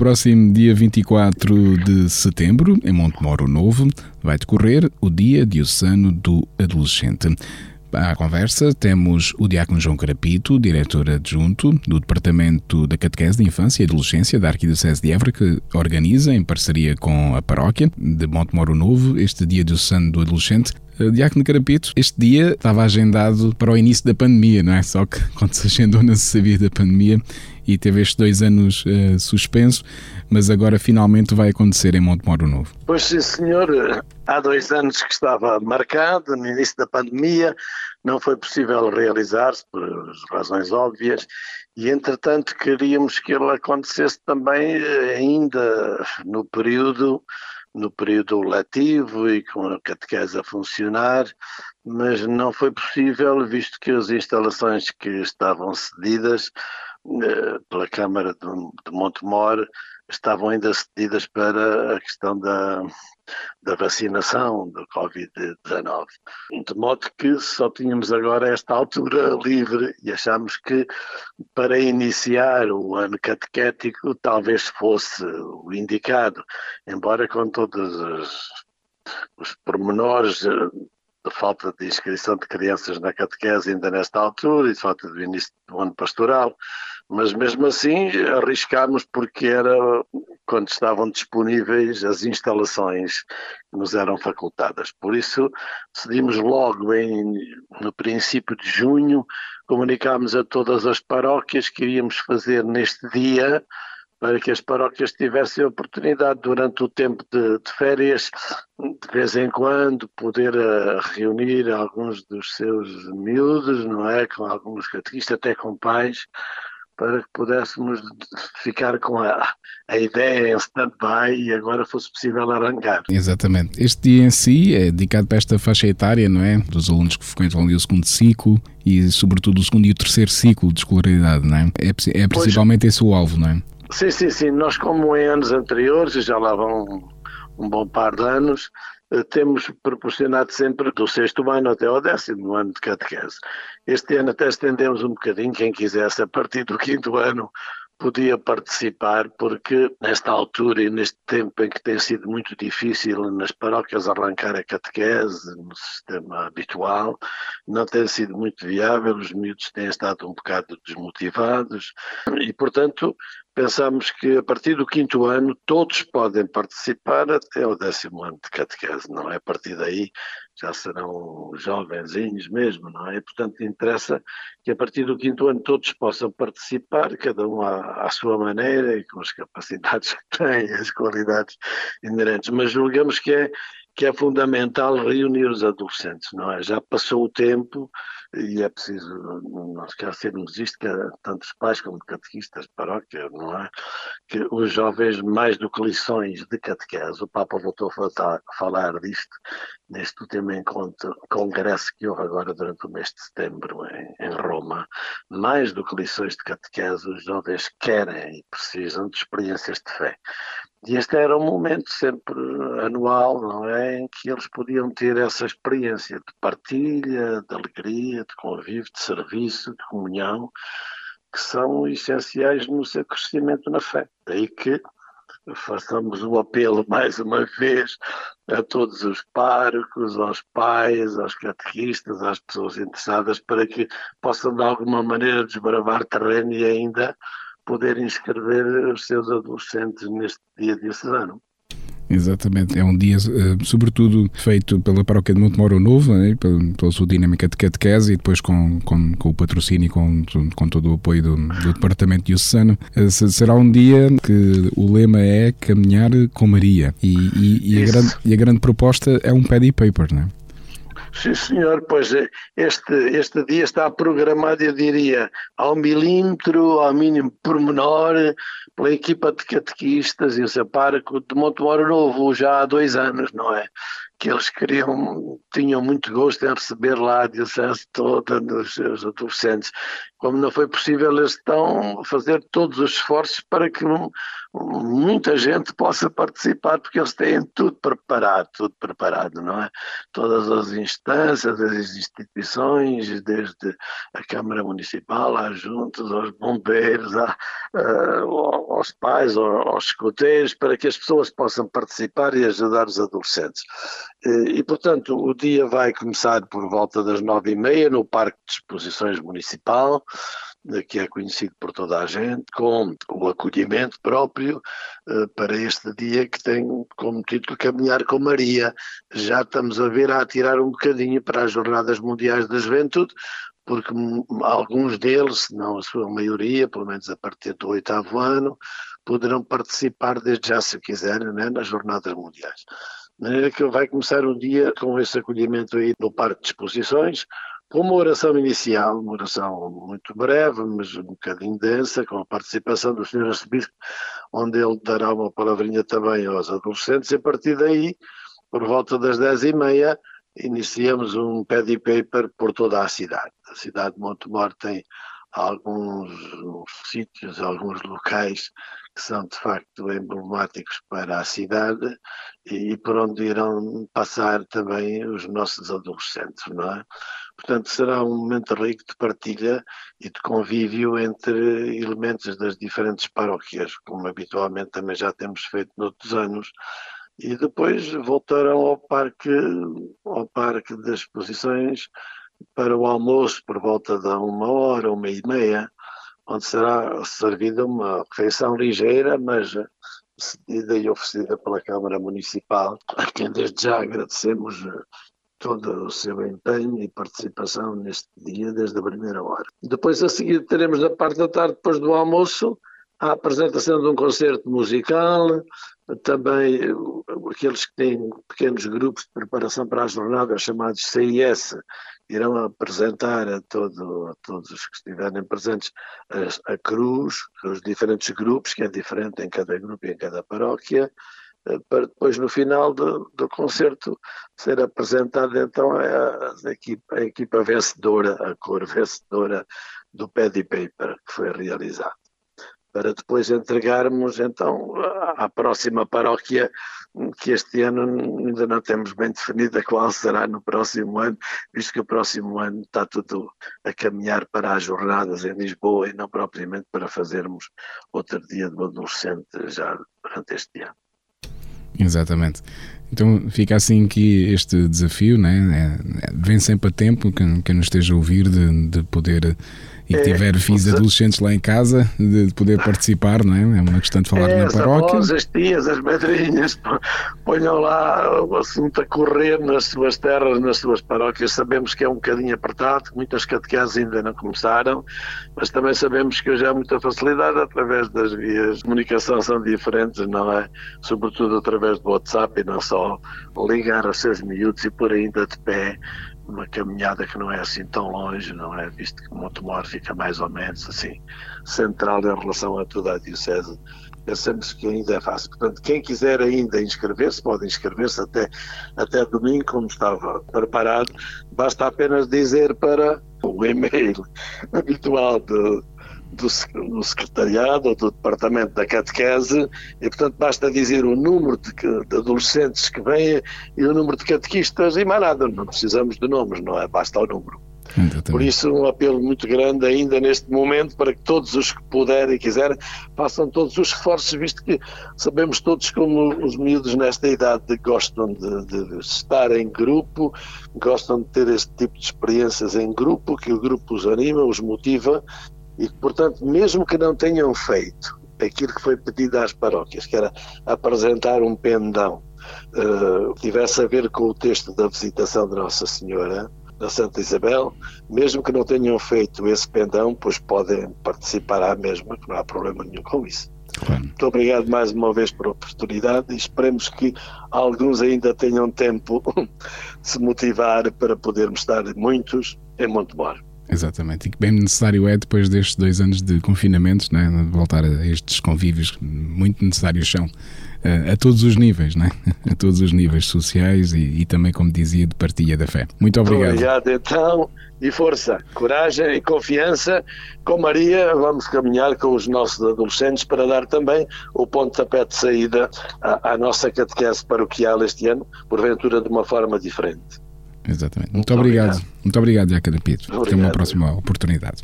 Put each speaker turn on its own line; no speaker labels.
próximo dia 24 de setembro, em Montemoro Novo, vai decorrer o Dia Diocesano do Adolescente. À conversa temos o Diácono João Carapito, diretor adjunto do Departamento da Catequese de Infância e Adolescência da Arquidiocese de Évora, que organiza, em parceria com a paróquia de Montemoro Novo, este Dia Diocesano do Adolescente. Eh, Diácono Carapito, este dia estava agendado para o início da pandemia, não é? Só que quando se agendou não se sabia da pandemia e teve estes dois anos uh, suspenso, mas agora finalmente vai acontecer em Montemoro Novo.
Pois sim, senhor. Há dois anos que estava marcado, no início da pandemia, não foi possível realizar-se por razões óbvias e, entretanto, queríamos que ele acontecesse também eh, ainda no período no período letivo e com a catequese a funcionar, mas não foi possível, visto que as instalações que estavam cedidas pela Câmara de, de Montemor estavam ainda cedidas para a questão da, da vacinação do Covid-19. De modo que só tínhamos agora esta altura livre e achamos que para iniciar o ano catequético talvez fosse o indicado, embora com todos os, os pormenores eh, de falta de inscrição de crianças na catequese ainda nesta altura e de falta do início do ano pastoral, mas mesmo assim arriscámos porque era quando estavam disponíveis as instalações que nos eram facultadas. Por isso decidimos logo em, no princípio de junho, comunicámos a todas as paróquias que iríamos fazer neste dia para que as paróquias tivessem a oportunidade durante o tempo de, de férias, de vez em quando, poder uh, reunir alguns dos seus miúdos, não é? Com alguns catequistas, até com pais, para que pudéssemos ficar com a, a ideia em stand-by e agora fosse possível arrancar.
Exatamente. Este dia em si é dedicado para esta faixa etária, não é? Dos alunos que frequentam ali o segundo ciclo e, sobretudo, o segundo e o terceiro ciclo de escolaridade, não é? É, é principalmente pois, esse o alvo, não é?
Sim, sim, sim. Nós, como em anos anteriores, já lá vão um bom par de anos, eh, temos proporcionado sempre do sexto ano até ao décimo ano de catequese. Este ano até estendemos um bocadinho, quem quisesse, a partir do quinto ano podia participar, porque nesta altura e neste tempo em que tem sido muito difícil nas paróquias arrancar a catequese no sistema habitual, não tem sido muito viável, os miúdos têm estado um bocado desmotivados e, portanto, pensamos que a partir do quinto ano todos podem participar até o décimo ano de catequese, não é? A partir daí já serão jovenzinhos mesmo, não é? Portanto, interessa que a partir do quinto ano todos possam participar, cada um à, à sua maneira e com as capacidades que têm, as qualidades inerentes, mas julgamos que é que é fundamental reunir os adolescentes, não é? Já passou o tempo e é preciso não esquecermos isto, que tantos pais como catequistas de paróquia, não é? Que os jovens, mais do que lições de catequese, o Papa voltou a falar disto neste último encontro, congresso que houve agora durante o mês de setembro em, em Roma, mais do que lições de catequese, os jovens querem e precisam de experiências de fé. E este era um momento sempre anual, não é? Em que eles podiam ter essa experiência de partilha, de alegria, de convívio, de serviço, de comunhão, que são essenciais no seu crescimento na fé. Daí que façamos o apelo mais uma vez a todos os párocos, aos pais, aos catequistas, às pessoas interessadas, para que possam de alguma maneira desbravar terreno e ainda poder inscrever os seus adolescentes neste dia diocesano.
Exatamente, é um dia uh, sobretudo feito pela paróquia de Montemoro Novo, né, pela, sua dinâmica de catequese e depois com, com, com o patrocínio e com, com todo o apoio do, do Departamento Diocesano. Uh, será um dia que o lema é caminhar com Maria e, e, e, a, grande, e a grande proposta é um paddy paper, não é?
Sim, senhor, pois é, este, este dia está programado, eu diria, ao milímetro, ao mínimo pormenor, pela equipa de catequistas e o seu pároco de Montemoro Novo, já há dois anos, não é? Que eles queriam, tinham muito gosto em receber lá a diocese toda dos seus adolescentes. Como não foi possível, eles estão a fazer todos os esforços para que muita gente possa participar, porque eles têm tudo preparado, tudo preparado, não é? Todas as instâncias, as instituições, desde a Câmara Municipal, às juntas, aos bombeiros, à, uh, aos pais, aos escoteiros, para que as pessoas possam participar e ajudar os adolescentes. E, e, portanto, o dia vai começar por volta das nove e meia no Parque de Exposições Municipal, que é conhecido por toda a gente, com o acolhimento próprio uh, para este dia que tem como título Caminhar com Maria. Já estamos a ver a atirar um bocadinho para as Jornadas Mundiais da Juventude, porque alguns deles, se não a sua maioria, pelo menos a partir do oitavo ano, poderão participar desde já, se quiserem, né, nas Jornadas Mundiais. De maneira que vai começar o dia com esse acolhimento aí no Parque de Exposições, com uma oração inicial, uma oração muito breve, mas um bocadinho densa, com a participação do Sr. Arcebispo, onde ele dará uma palavrinha também aos adolescentes, e a partir daí, por volta das dez e meia, iniciamos um pad paper por toda a cidade. A cidade de Montemor tem alguns sítios, alguns locais que são de facto emblemáticos para a cidade e, por onde irão passar também os nossos adolescentes, não é? Portanto, será um momento rico de partilha e de convívio entre elementos das diferentes paróquias, como habitualmente também já temos feito noutros anos, e depois voltarão ao parque, ao parque das exposições para o almoço por volta de uma hora, uma e meia, onde será servida uma refeição ligeira, mas cedida e oferecida pela Câmara Municipal, a quem desde já agradecemos todo o seu empenho e participação neste dia desde a primeira hora. Depois, a seguir, teremos da parte da tarde, depois do almoço, a apresentação de um concerto musical, também aqueles que têm pequenos grupos de preparação para as jornadas chamados CIS irão apresentar a, todo, a todos os que estiverem presentes a, a, cruz, os diferentes grupos, que é diferente em cada grupo e em cada paróquia, eh, para depois no final do, do concerto ser apresentada então a, a, equipa, a equipa vencedora, a cor vencedora do Paddy Paper que foi realizado para depois entregarmos então à próxima paróquia, que este ano ainda não temos bem definida qual será no próximo ano, visto que o próximo ano está tudo a caminhar para as jornadas em Lisboa e não propriamente para fazermos outro dia do adolescente já durante este ano.
Exatamente. Então fica assim que este desafio, né? É, vem sempre a tempo, quem, quem nos esteja a ouvir, de, de poder e que tiver é, filhos adolescentes lá em casa, de poder participar, não é? É uma questão de falar é, na paróquia.
Avós, as tias, as madrinhas, ponham lá o assunto a correr nas suas terras, nas suas paróquias. Sabemos que é um bocadinho apertado, muitas catequeses ainda não começaram, mas também sabemos que hoje há muita facilidade através das vias de comunicação são diferentes, não é? Sobretudo através do WhatsApp e não só ligar aos seus miúdos e pôr ainda de pé uma caminhada que não é assim tão longe, não é? Visto que Montemor fica mais ou menos assim central em relação a toda a Diocese. Pensamos que ainda é fácil. Portanto, quem quiser ainda inscrever-se, pode inscrever-se até, até domingo, como estava preparado. Basta apenas dizer para o e-mail habitual de do, do secretariado ou do departamento da catequese e, portanto, basta dizer o número de, de, adolescentes que vêm e o número de catequistas e mais nada, não precisamos de nomes, não é? Basta o número. Exatamente. Por isso, um apelo muito grande ainda neste momento para que todos os que puderem e quiserem façam todos os esforços, visto que sabemos todos como os miúdos nesta idade gostam de, de estar em grupo, gostam de ter este tipo de experiências em grupo, que o grupo os anima, os motiva e, portanto, mesmo que não tenham feito aquilo que foi pedido às paróquias, que era apresentar um pendão, uh, tivesse a ver com o texto da visitação de Nossa Senhora, da Santa Isabel, mesmo que não tenham feito esse pendão, pois podem participar à mesma, que não há problema nenhum com isso. Claro. Muito obrigado mais uma vez pela oportunidade e esperemos que alguns ainda tenham tempo de se motivar para podermos estar muitos em Montemor.
Exatamente, e que bem necessário é depois destes dois anos de confinamento, né, voltar a estes convívios, muito necessários são a, a todos os níveis, né? a todos os níveis sociais e, e, também, como dizia, de partilha da fé. Muito obrigado.
Obrigado, então, e força, coragem e confiança. Com Maria, vamos caminhar com os nossos adolescentes para dar também o pontapé de saída à, à nossa catequese paroquial este ano, porventura de uma forma diferente.
Exatamente. Muito, Muito obrigado. obrigado. Muito obrigado, Jaca Pito. Até uma próxima oportunidade.